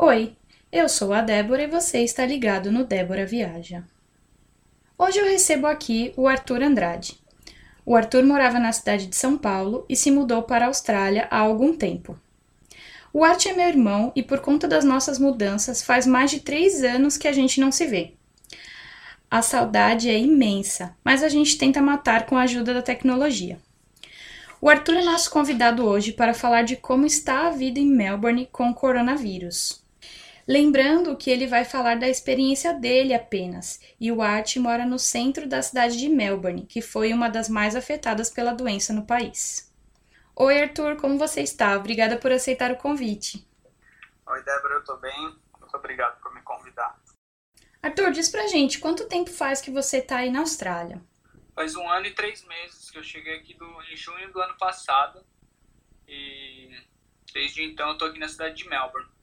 Oi, eu sou a Débora e você está ligado no Débora Viaja. Hoje eu recebo aqui o Arthur Andrade. O Arthur morava na cidade de São Paulo e se mudou para a Austrália há algum tempo. O Art é meu irmão e por conta das nossas mudanças faz mais de três anos que a gente não se vê. A saudade é imensa, mas a gente tenta matar com a ajuda da tecnologia. O Arthur é nosso convidado hoje para falar de como está a vida em Melbourne com o coronavírus. Lembrando que ele vai falar da experiência dele apenas, e o Art mora no centro da cidade de Melbourne, que foi uma das mais afetadas pela doença no país. Oi, Arthur, como você está? Obrigada por aceitar o convite. Oi, Débora, eu estou bem. Muito obrigado por me convidar. Arthur, diz pra gente, quanto tempo faz que você está aí na Austrália? Faz um ano e três meses que eu cheguei aqui do, em junho do ano passado. E desde então eu tô aqui na cidade de Melbourne.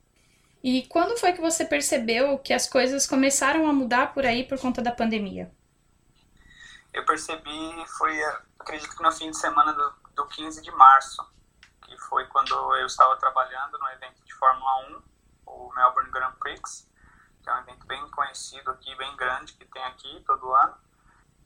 E quando foi que você percebeu que as coisas começaram a mudar por aí por conta da pandemia? Eu percebi, foi, acredito que no fim de semana do, do 15 de março, que foi quando eu estava trabalhando no evento de Fórmula 1, o Melbourne Grand Prix, que é um evento bem conhecido aqui, bem grande, que tem aqui todo ano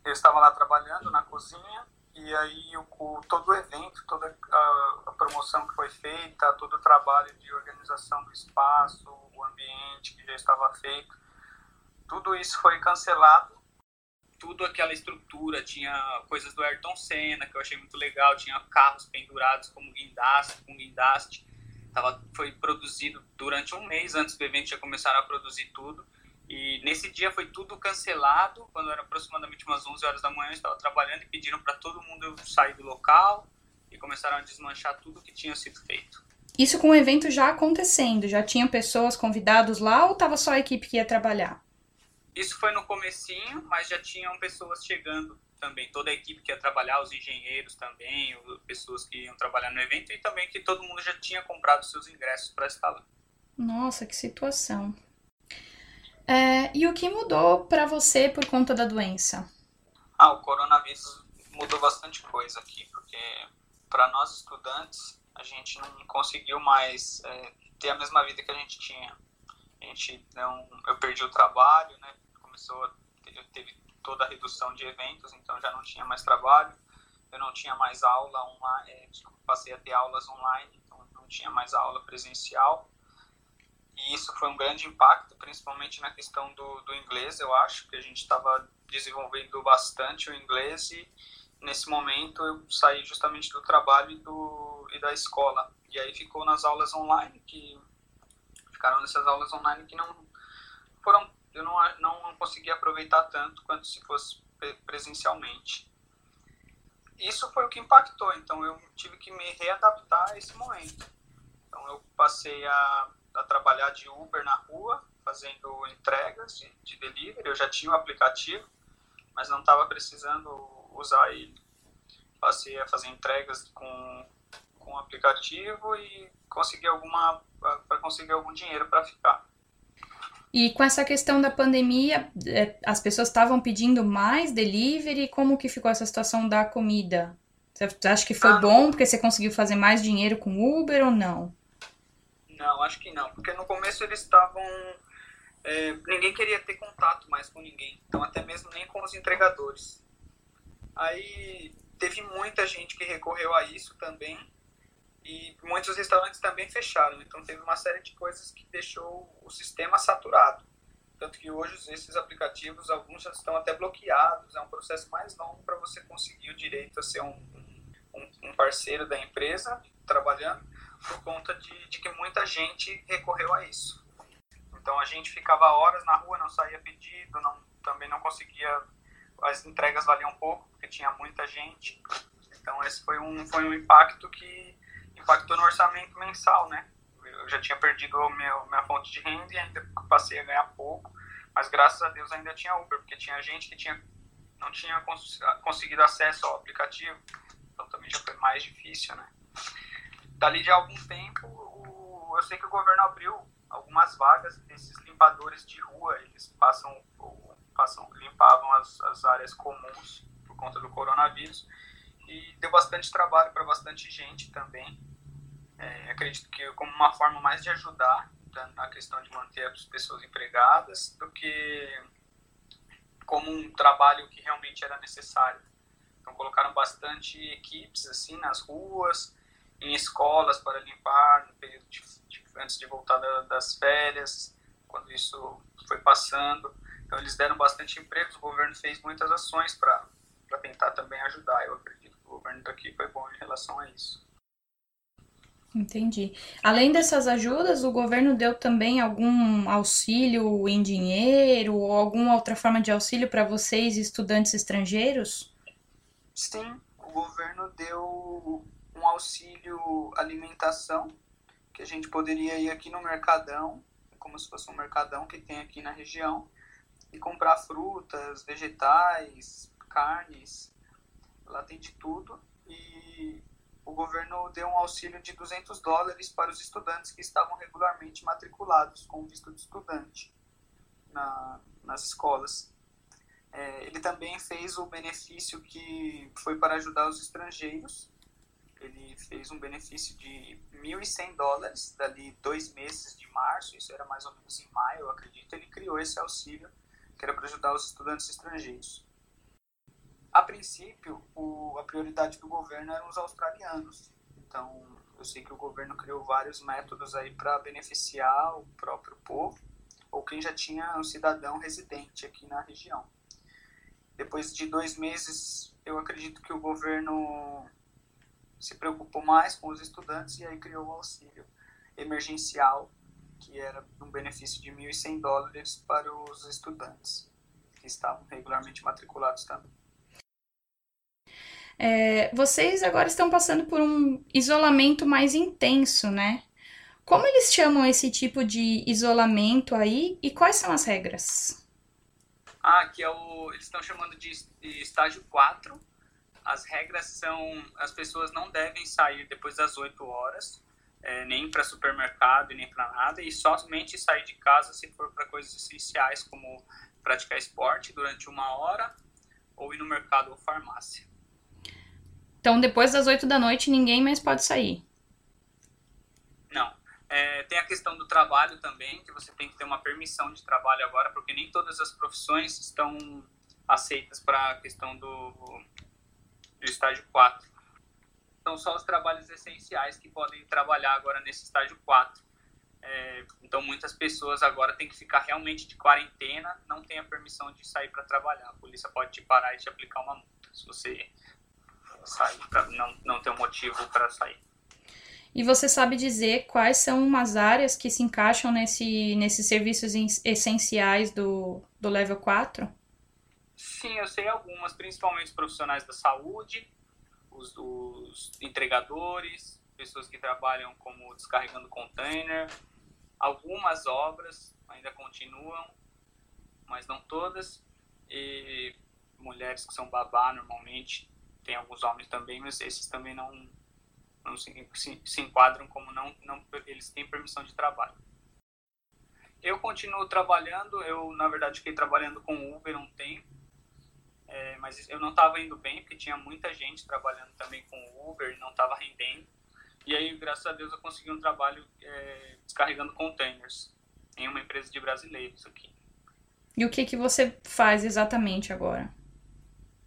eu estava lá trabalhando na cozinha e aí o, todo o evento, toda a, a, promoção que foi feita, todo o trabalho de organização do espaço, o ambiente que já estava feito, tudo isso foi cancelado. Tudo aquela estrutura, tinha coisas do Ayrton Senna, que eu achei muito legal, tinha carros pendurados como guindaste, com guindaste. Tava, foi produzido durante um mês antes do evento, já começaram a produzir tudo e nesse dia foi tudo cancelado, quando era aproximadamente umas 11 horas da manhã, eu estava trabalhando e pediram para todo mundo sair do local e começaram a desmanchar tudo que tinha sido feito. Isso com o evento já acontecendo, já tinham pessoas convidados lá ou estava só a equipe que ia trabalhar? Isso foi no comecinho, mas já tinham pessoas chegando também, toda a equipe que ia trabalhar, os engenheiros também, pessoas que iam trabalhar no evento e também que todo mundo já tinha comprado seus ingressos para estar lá. Nossa, que situação. É, e o que mudou para você por conta da doença? Ah, o coronavírus mudou bastante coisa aqui, porque para nós estudantes a gente não conseguiu mais é, ter a mesma vida que a gente tinha. A gente não, eu perdi o trabalho, né? Começou ter, teve toda a redução de eventos, então já não tinha mais trabalho. Eu não tinha mais aula online, é, passei a ter aulas online, então não tinha mais aula presencial e isso foi um grande impacto, principalmente na questão do, do inglês, eu acho, que a gente estava desenvolvendo bastante o inglês e nesse momento eu saí justamente do trabalho e, do, e da escola. E aí ficou nas aulas online, que ficaram nessas aulas online que não foram, eu não, não consegui aproveitar tanto quanto se fosse presencialmente. Isso foi o que impactou, então eu tive que me readaptar a esse momento. Então eu passei a a trabalhar de Uber na rua, fazendo entregas de, de delivery. Eu já tinha o aplicativo, mas não estava precisando usar ele. Passei a fazer entregas com, com o aplicativo e consegui alguma para conseguir algum dinheiro para ficar. E com essa questão da pandemia, é, as pessoas estavam pedindo mais delivery. Como que ficou essa situação da comida? Você acha que foi ah, bom porque você conseguiu fazer mais dinheiro com Uber ou não? Não, acho que não, porque no começo eles estavam. É, ninguém queria ter contato mais com ninguém, então até mesmo nem com os entregadores. Aí teve muita gente que recorreu a isso também e muitos restaurantes também fecharam, então teve uma série de coisas que deixou o sistema saturado. Tanto que hoje esses aplicativos, alguns já estão até bloqueados, é um processo mais longo para você conseguir o direito a ser um, um, um parceiro da empresa trabalhando por conta de, de que muita gente recorreu a isso. Então a gente ficava horas na rua, não saía pedido, não, também não conseguia, as entregas valiam pouco, porque tinha muita gente. Então esse foi um, foi um impacto que impactou no orçamento mensal, né? Eu já tinha perdido a minha fonte de renda e ainda passei a ganhar pouco, mas graças a Deus ainda tinha Uber, porque tinha gente que tinha, não tinha cons conseguido acesso ao aplicativo, então também já foi mais difícil, né? Dali de algum tempo, o, eu sei que o governo abriu algumas vagas desses limpadores de rua, eles passam, passam limpavam as, as áreas comuns por conta do coronavírus e deu bastante trabalho para bastante gente também. É, acredito que como uma forma mais de ajudar, ajuda na questão de manter as pessoas empregadas do que como um trabalho que realmente era necessário. Então colocaram bastante equipes assim nas ruas, em escolas para limpar no período de, de, antes de voltar da, das férias, quando isso foi passando. Então eles deram bastante emprego, o governo fez muitas ações para tentar também ajudar. Eu acredito que o governo daqui foi bom em relação a isso. Entendi. Além dessas ajudas, o governo deu também algum auxílio em dinheiro ou alguma outra forma de auxílio para vocês, estudantes estrangeiros? Sim, o governo deu um auxílio alimentação, que a gente poderia ir aqui no Mercadão, como se fosse um mercadão que tem aqui na região, e comprar frutas, vegetais, carnes, lá tem de tudo. E o governo deu um auxílio de 200 dólares para os estudantes que estavam regularmente matriculados com visto de estudante na, nas escolas. É, ele também fez o benefício que foi para ajudar os estrangeiros. Ele fez um benefício de 1.100 dólares, dali dois meses de março, isso era mais ou menos em maio, eu acredito. Ele criou esse auxílio que era para ajudar os estudantes estrangeiros. A princípio, o, a prioridade do governo eram os australianos. Então, eu sei que o governo criou vários métodos aí para beneficiar o próprio povo ou quem já tinha um cidadão residente aqui na região. Depois de dois meses, eu acredito que o governo se preocupou mais com os estudantes e aí criou o auxílio emergencial, que era um benefício de 1.100 dólares para os estudantes que estavam regularmente matriculados também. É, vocês agora estão passando por um isolamento mais intenso, né? Como eles chamam esse tipo de isolamento aí e quais são as regras? Ah, que é o. Eles estão chamando de, de estágio 4. As regras são: as pessoas não devem sair depois das 8 horas, é, nem para supermercado, nem para nada, e somente sair de casa se for para coisas essenciais, como praticar esporte durante uma hora, ou ir no mercado ou farmácia. Então, depois das 8 da noite, ninguém mais pode sair. Não. É, tem a questão do trabalho também, que você tem que ter uma permissão de trabalho agora, porque nem todas as profissões estão aceitas para a questão do, do estágio 4. São só os trabalhos essenciais que podem trabalhar agora nesse estágio 4. É, então, muitas pessoas agora têm que ficar realmente de quarentena, não tem a permissão de sair para trabalhar. A polícia pode te parar e te aplicar uma multa se você sair, para não, não ter um motivo para sair. E você sabe dizer quais são umas áreas que se encaixam nesse, nesses serviços essenciais do, do level 4? Sim, eu sei algumas, principalmente os profissionais da saúde, os, os entregadores, pessoas que trabalham como descarregando container, algumas obras ainda continuam, mas não todas, e mulheres que são babá normalmente tem alguns homens também, mas esses também não, não se, se, se enquadram como não, não eles têm permissão de trabalho. Eu continuo trabalhando, eu na verdade fiquei trabalhando com Uber um tempo, é, mas eu não estava indo bem porque tinha muita gente trabalhando também com Uber, não estava rendendo. E aí, graças a Deus, eu consegui um trabalho é, descarregando containers em uma empresa de brasileiros aqui. E o que que você faz exatamente agora?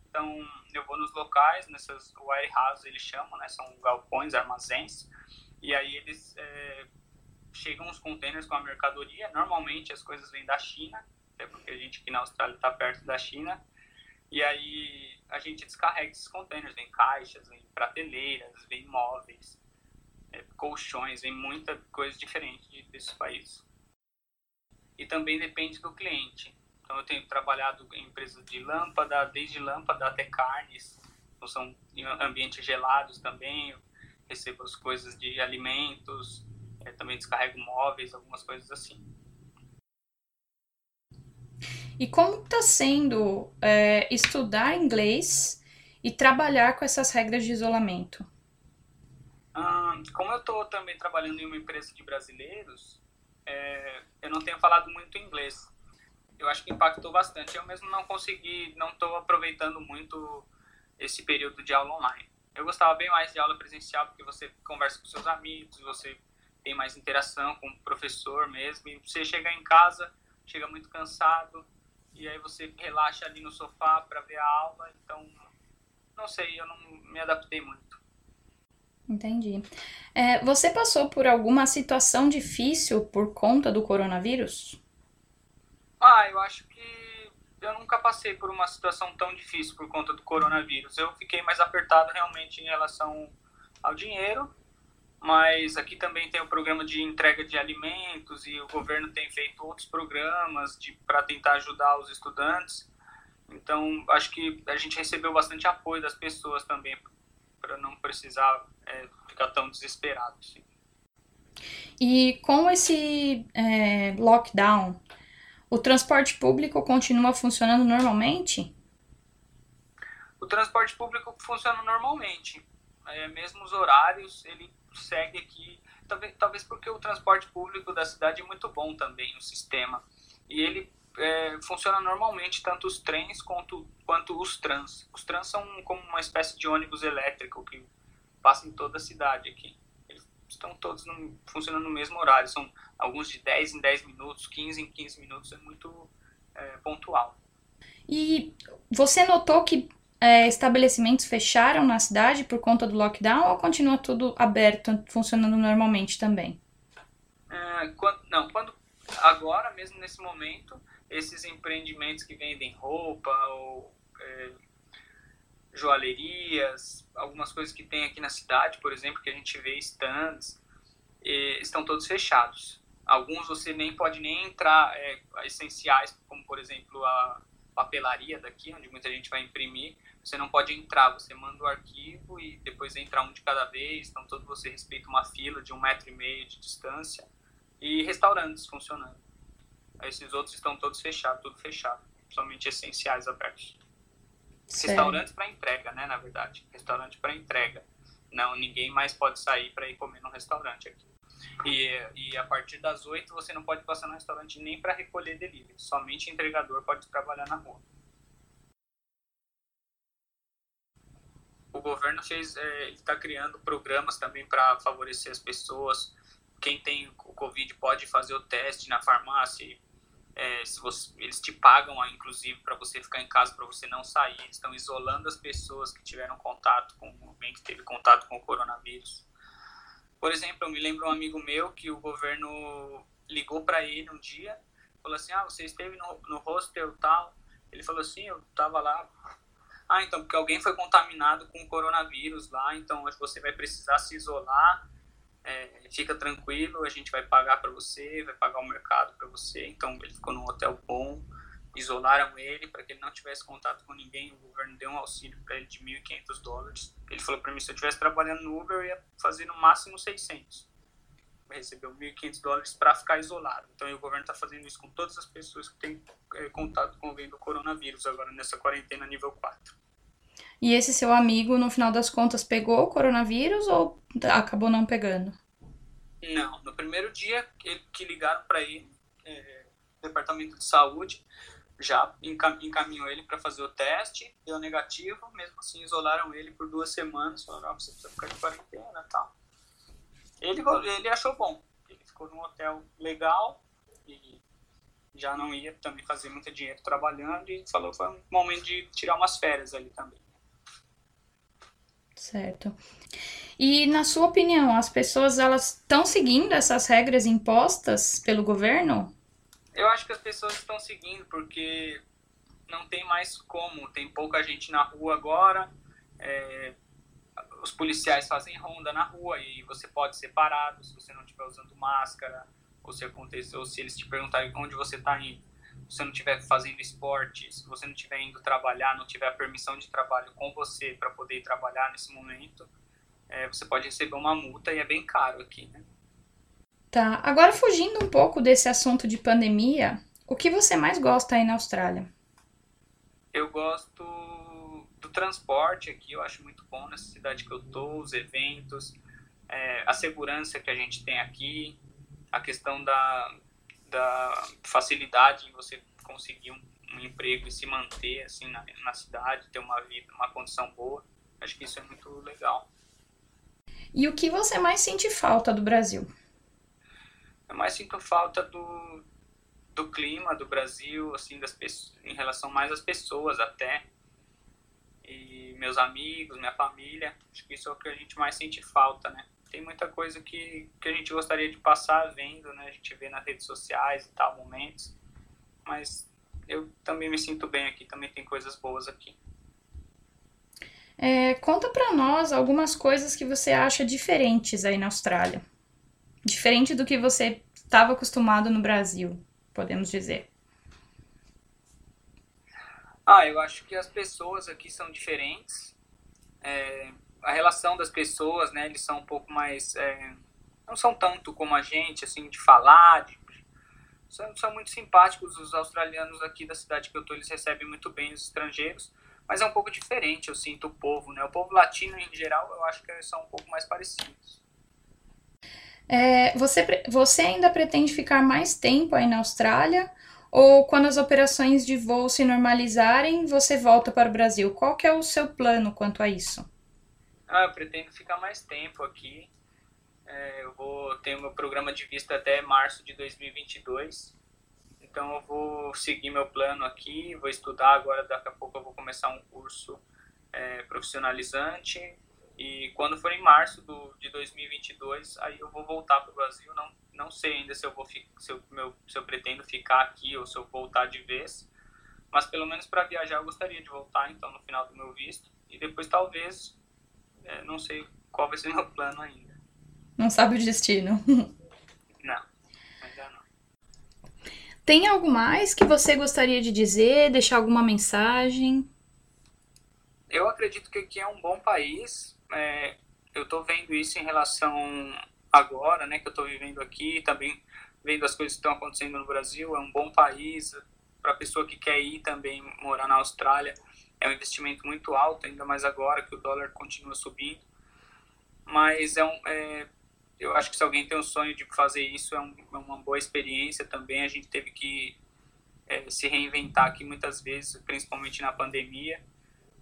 Então, eu vou nos locais, nessas warehouses eles chamam, né? São galpões, armazéns. E aí eles é, chegam os containers com a mercadoria. Normalmente as coisas vêm da China, até porque a gente aqui na Austrália está perto da China. E aí a gente descarrega esses containers, vem caixas, vem prateleiras, vem móveis, é, colchões, vem muita coisa diferente desses países. E também depende do cliente. Então eu tenho trabalhado em empresas de lâmpada, desde lâmpada até carnes, então são ambientes gelados também, recebo as coisas de alimentos, é, também descarrego móveis, algumas coisas assim. E como está sendo é, estudar inglês e trabalhar com essas regras de isolamento? Hum, como eu estou também trabalhando em uma empresa de brasileiros, é, eu não tenho falado muito inglês eu acho que impactou bastante. Eu mesmo não consegui, não estou aproveitando muito esse período de aula online. Eu gostava bem mais de aula presencial porque você conversa com seus amigos, você tem mais interação com o professor mesmo. E você chega em casa, chega muito cansado, e aí você relaxa ali no sofá para ver a aula. Então, não sei, eu não me adaptei muito. Entendi. É, você passou por alguma situação difícil por conta do coronavírus? Ah, eu acho que eu nunca passei por uma situação tão difícil por conta do coronavírus. Eu fiquei mais apertado realmente em relação ao dinheiro, mas aqui também tem o programa de entrega de alimentos e o governo tem feito outros programas para tentar ajudar os estudantes. Então, acho que a gente recebeu bastante apoio das pessoas também para não precisar é, ficar tão desesperado. Assim. E com esse é, lockdown, o transporte público continua funcionando normalmente? O transporte público funciona normalmente. É, mesmo os horários, ele segue aqui. Talvez, talvez porque o transporte público da cidade é muito bom também, o sistema. E ele é, funciona normalmente, tanto os trens quanto, quanto os trans. Os trans são como uma espécie de ônibus elétrico que passa em toda a cidade aqui. Eles estão todos no, funcionando no mesmo horário, são alguns de 10 em 10 minutos, 15 em 15 minutos, é muito é, pontual. E você notou que é, estabelecimentos fecharam na cidade por conta do lockdown ou continua tudo aberto, funcionando normalmente também? É, quando, não, quando agora mesmo nesse momento esses empreendimentos que vendem roupa ou é, joalherias, algumas coisas que tem aqui na cidade, por exemplo, que a gente vê stands, estão todos fechados. Alguns você nem pode nem entrar, é, essenciais, como por exemplo a papelaria daqui, onde muita gente vai imprimir, você não pode entrar, você manda o arquivo e depois entra um de cada vez, então todo você respeita uma fila de um metro e meio de distância e restaurantes funcionando. Esses outros estão todos fechados, tudo fechado, somente essenciais abertos. Restaurantes para entrega, né, na verdade. Restaurante para entrega. Não, ninguém mais pode sair para ir comer no restaurante aqui. E, e a partir das 8 você não pode passar no restaurante nem para recolher delivery. Somente entregador pode trabalhar na rua. O governo fez, é, está criando programas também para favorecer as pessoas. Quem tem o Covid pode fazer o teste na farmácia é, se você, eles te pagam, inclusive, para você ficar em casa, para você não sair. Eles estão isolando as pessoas que tiveram contato com alguém que teve contato com o coronavírus. Por exemplo, eu me lembro um amigo meu que o governo ligou para ele um dia, falou assim: Ah, você esteve no, no hostel tal. Ele falou assim: Eu estava lá. Ah, então, porque alguém foi contaminado com o coronavírus lá, então você vai precisar se isolar é, fica tranquilo, a gente vai pagar para você, vai pagar o mercado para você. Então ele ficou num hotel bom, isolaram ele para que ele não tivesse contato com ninguém. O governo deu um auxílio para ele de 1.500 dólares. Ele falou para mim: se eu estivesse trabalhando no Uber, eu ia fazer no máximo 600. Recebeu 1.500 dólares para ficar isolado. Então o governo está fazendo isso com todas as pessoas que têm é, contato com alguém do coronavírus agora nessa quarentena nível 4. E esse seu amigo, no final das contas, pegou o coronavírus ou acabou não pegando? Não, no primeiro dia que, ligaram para ele, é, departamento de saúde já encaminhou ele para fazer o teste, deu negativo, mesmo assim isolaram ele por duas semanas, falaram, você precisa ficar de quarentena e tal. Ele, ele achou bom, ele ficou num hotel legal e já não ia também fazer muito dinheiro trabalhando e falou que foi um momento de tirar umas férias ali também. Certo. E na sua opinião, as pessoas elas estão seguindo essas regras impostas pelo governo? Eu acho que as pessoas estão seguindo porque não tem mais como. Tem pouca gente na rua agora. É, os policiais fazem ronda na rua e você pode ser parado se você não estiver usando máscara ou se acontecer, ou se eles te perguntarem onde você está indo você não estiver fazendo esporte, se você não estiver indo trabalhar, não tiver a permissão de trabalho com você para poder ir trabalhar nesse momento, é, você pode receber uma multa e é bem caro aqui, né? Tá. Agora fugindo um pouco desse assunto de pandemia, o que você mais gosta aí na Austrália? Eu gosto do transporte aqui, eu acho muito bom nessa cidade que eu tô, os eventos, é, a segurança que a gente tem aqui, a questão da, da facilidade em você conseguir um, um emprego e se manter assim na, na cidade, ter uma vida, uma condição boa. Acho que isso é muito legal. E o que você mais sente falta do Brasil? eu mais sinto falta do, do clima do Brasil, assim, das pessoas, em relação mais às pessoas até. E meus amigos, minha família, acho que isso é o que a gente mais sente falta, né? Tem muita coisa que, que a gente gostaria de passar vendo, né? A gente vê nas redes sociais e tal, momentos. Mas eu também me sinto bem aqui, também tem coisas boas aqui. É, conta para nós algumas coisas que você acha diferentes aí na Austrália. Diferente do que você estava acostumado no Brasil, podemos dizer. Ah, eu acho que as pessoas aqui são diferentes. É, a relação das pessoas, né, eles são um pouco mais... É, não são tanto como a gente, assim, de falar, de, são, são muito simpáticos os australianos aqui da cidade que eu tô, eles recebem muito bem os estrangeiros, mas é um pouco diferente, eu sinto o povo, né? O povo latino em geral, eu acho que eles são um pouco mais parecidos. É, você, você ainda pretende ficar mais tempo aí na Austrália? Ou quando as operações de voo se normalizarem, você volta para o Brasil? Qual que é o seu plano quanto a isso? Ah, eu pretendo ficar mais tempo aqui. É, eu vou ter meu programa de vista até março de 2022. Então eu vou seguir meu plano aqui, vou estudar agora, daqui a pouco eu vou começar um curso é, profissionalizante e quando for em março do, de 2022, aí eu vou voltar para o Brasil. Não, não sei ainda se eu, vou, se, eu, meu, se eu pretendo ficar aqui ou se eu voltar de vez. Mas pelo menos para viajar eu gostaria de voltar, então, no final do meu visto. E depois talvez, é, não sei qual vai ser meu plano ainda. Não sabe o destino. não, ainda não. Tem algo mais que você gostaria de dizer, deixar alguma mensagem? Eu acredito que aqui é um bom país, é, eu estou vendo isso em relação agora, né, que eu estou vivendo aqui, também vendo as coisas que estão acontecendo no Brasil. É um bom país para a pessoa que quer ir também morar na Austrália. É um investimento muito alto, ainda mais agora que o dólar continua subindo. Mas é um, é, eu acho que se alguém tem o sonho de fazer isso, é, um, é uma boa experiência também. A gente teve que é, se reinventar aqui muitas vezes, principalmente na pandemia.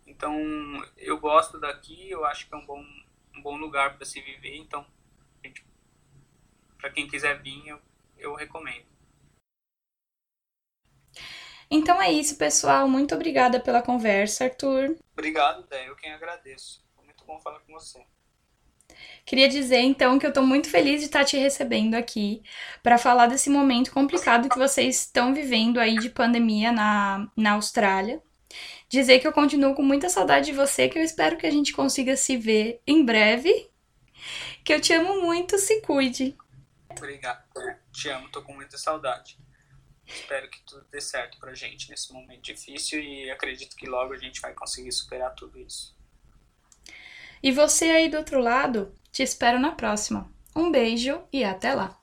Então, eu gosto daqui, eu acho que é um bom, um bom lugar para se viver. Então, para quem quiser vir, eu, eu recomendo. Então é isso, pessoal. Muito obrigada pela conversa, Arthur. Obrigado, Dé. Eu quem agradeço. Foi muito bom falar com você. Queria dizer então que eu estou muito feliz de estar te recebendo aqui para falar desse momento complicado que vocês estão vivendo aí de pandemia na, na Austrália dizer que eu continuo com muita saudade de você, que eu espero que a gente consiga se ver em breve. Que eu te amo muito, se cuide. Obrigado. Te amo, tô com muita saudade. Espero que tudo dê certo pra gente nesse momento difícil e acredito que logo a gente vai conseguir superar tudo isso. E você aí do outro lado, te espero na próxima. Um beijo e até lá!